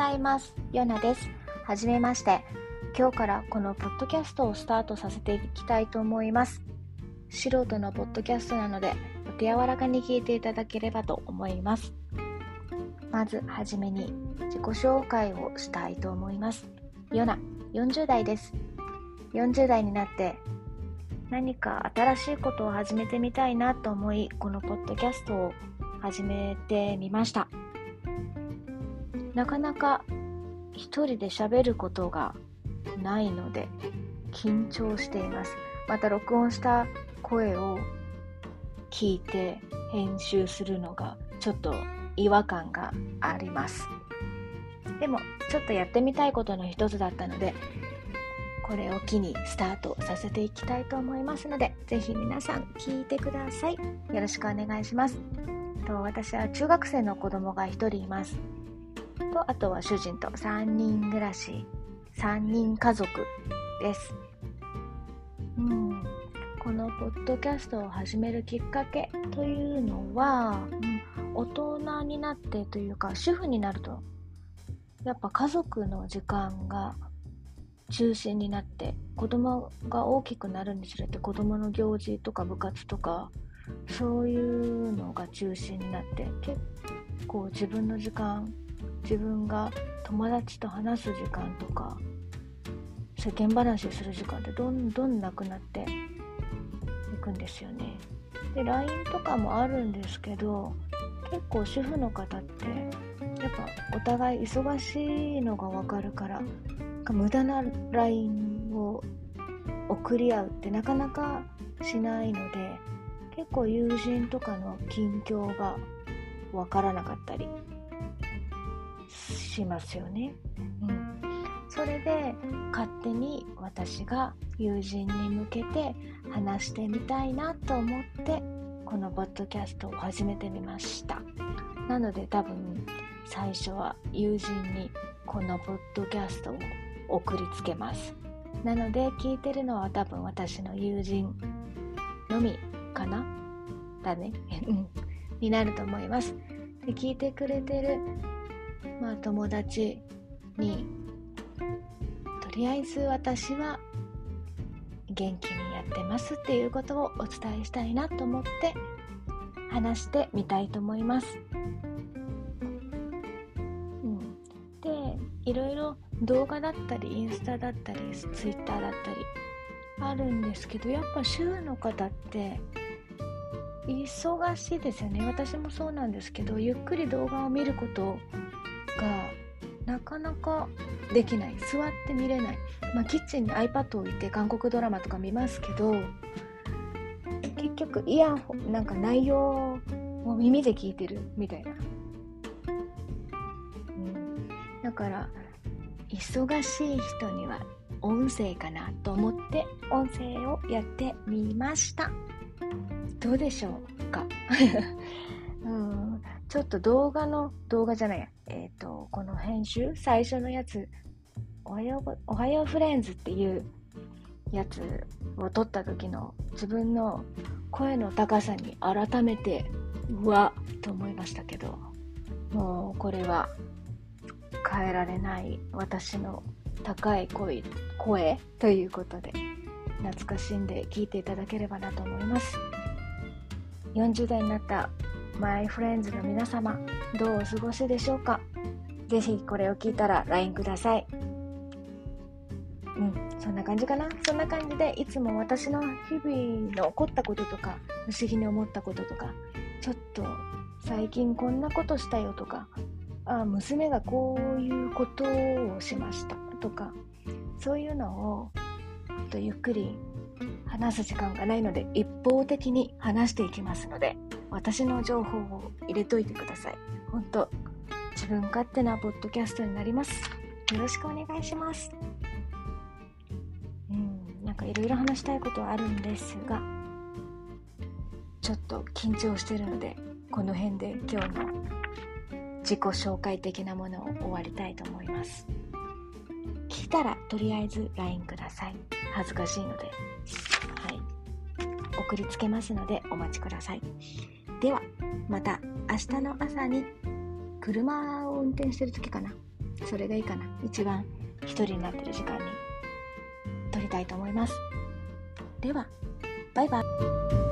ざいます。ヨナです。はじめまして。今日からこのポッドキャストをスタートさせていきたいと思います。素人のポッドキャストなのでお手柔らかに聞いていただければと思います。まずはじめに自己紹介をしたいと思います。ヨナ40代です。40代になって何か新しいことを始めてみたいなと思いこのポッドキャストを始めてみました。なかなか一人で喋ることがないので緊張しています。また録音した声を聞いて編集するのがちょっと違和感があります。でもちょっとやってみたいことの一つだったのでこれを機にスタートさせていきたいと思いますのでぜひ皆さん聞いてください。よろしくお願いします。と私は中学生の子供が1人います。とあとは主人と3人暮らし。3人家族です。うん。このポッドキャストを始めるきっかけというのは、うん、大人になってというか主婦になるとやっぱ家族の時間が中心になって子供が大きくなるにつれて子供の行事とか部活とかそういうのが中心になって結構自分の時間自分が友達と話す時間とか世間話する時間ってどんどんなくなっていくんですよね。で LINE とかもあるんですけど結構主婦の方ってやっぱお互い忙しいのが分かるから無駄な LINE を送り合うってなかなかしないので結構友人とかの近況が分からなかったりしますよね。うん、それで勝手に私が友人に向けて話してみたいなと思ってこのポッドキャストを始めてみました。なので多分最初は友人にこのポッドキャストを送りつけます。なので聞いてるのは多分私の友人のみかな？だね。になると思います。で聞いてくれてるまあ友達にとりあえず私は元気にやってますっていうことをお伝えしたいなと思って話してみたいと思います。うん、でいろいろ動画だったりインスタだったりツイッターだったりあるんですけどやっぱ週の方って忙しいですよね私もそうなんですけどゆっくり動画を見ることがなかなかできない。座って見れない、まあ、キッチンに iPad を置いて韓国ドラマとか見ますけど結局イヤホンなんか内容を耳で聞いてるみたいな、うん、だから忙しい人には音声かなと思って音声をやってみました。どうでしょうか、うん、ちょっと動画の動画じゃないや。えっ、ー、と、この編集、最初のやつ、おはよう、おはようフレンズっていうやつを撮った時の自分の声の高さに改めて、うわっと思いましたけど、もうこれは変えられない私の高い声声ということで懐かしんで聞いていただければなと思います。40代になったマイフレンズの皆様、どうお過ごしでしょうか？ぜひこれを聞いたら LINE ください。うん、そんな感じかな？そんな感じで、いつも私の日々の起こったこととか、不思議に思ったこととか、ちょっと最近こんなことしたよとか、あ娘がこういうことをしましたとか、そういうのをとゆっくり話す時間がないので一方的に話していきますので私の情報を入れといてください。本当自分勝手なポッドキャストになります。よろしくお願いします。うん、なんかいろいろ話したいことはあるんですが、ちょっと緊張してるので、この辺で今日の自己紹介的なものを終わりたいと思います。聞いたらとりあえず LINE ください。恥ずかしいので。はい。送りつけますのでお待ちください。では、また明日の朝に車を運転してる時かな。それがいいかな。一番一人になってる時間に撮りたいと思います。では、バイバイ。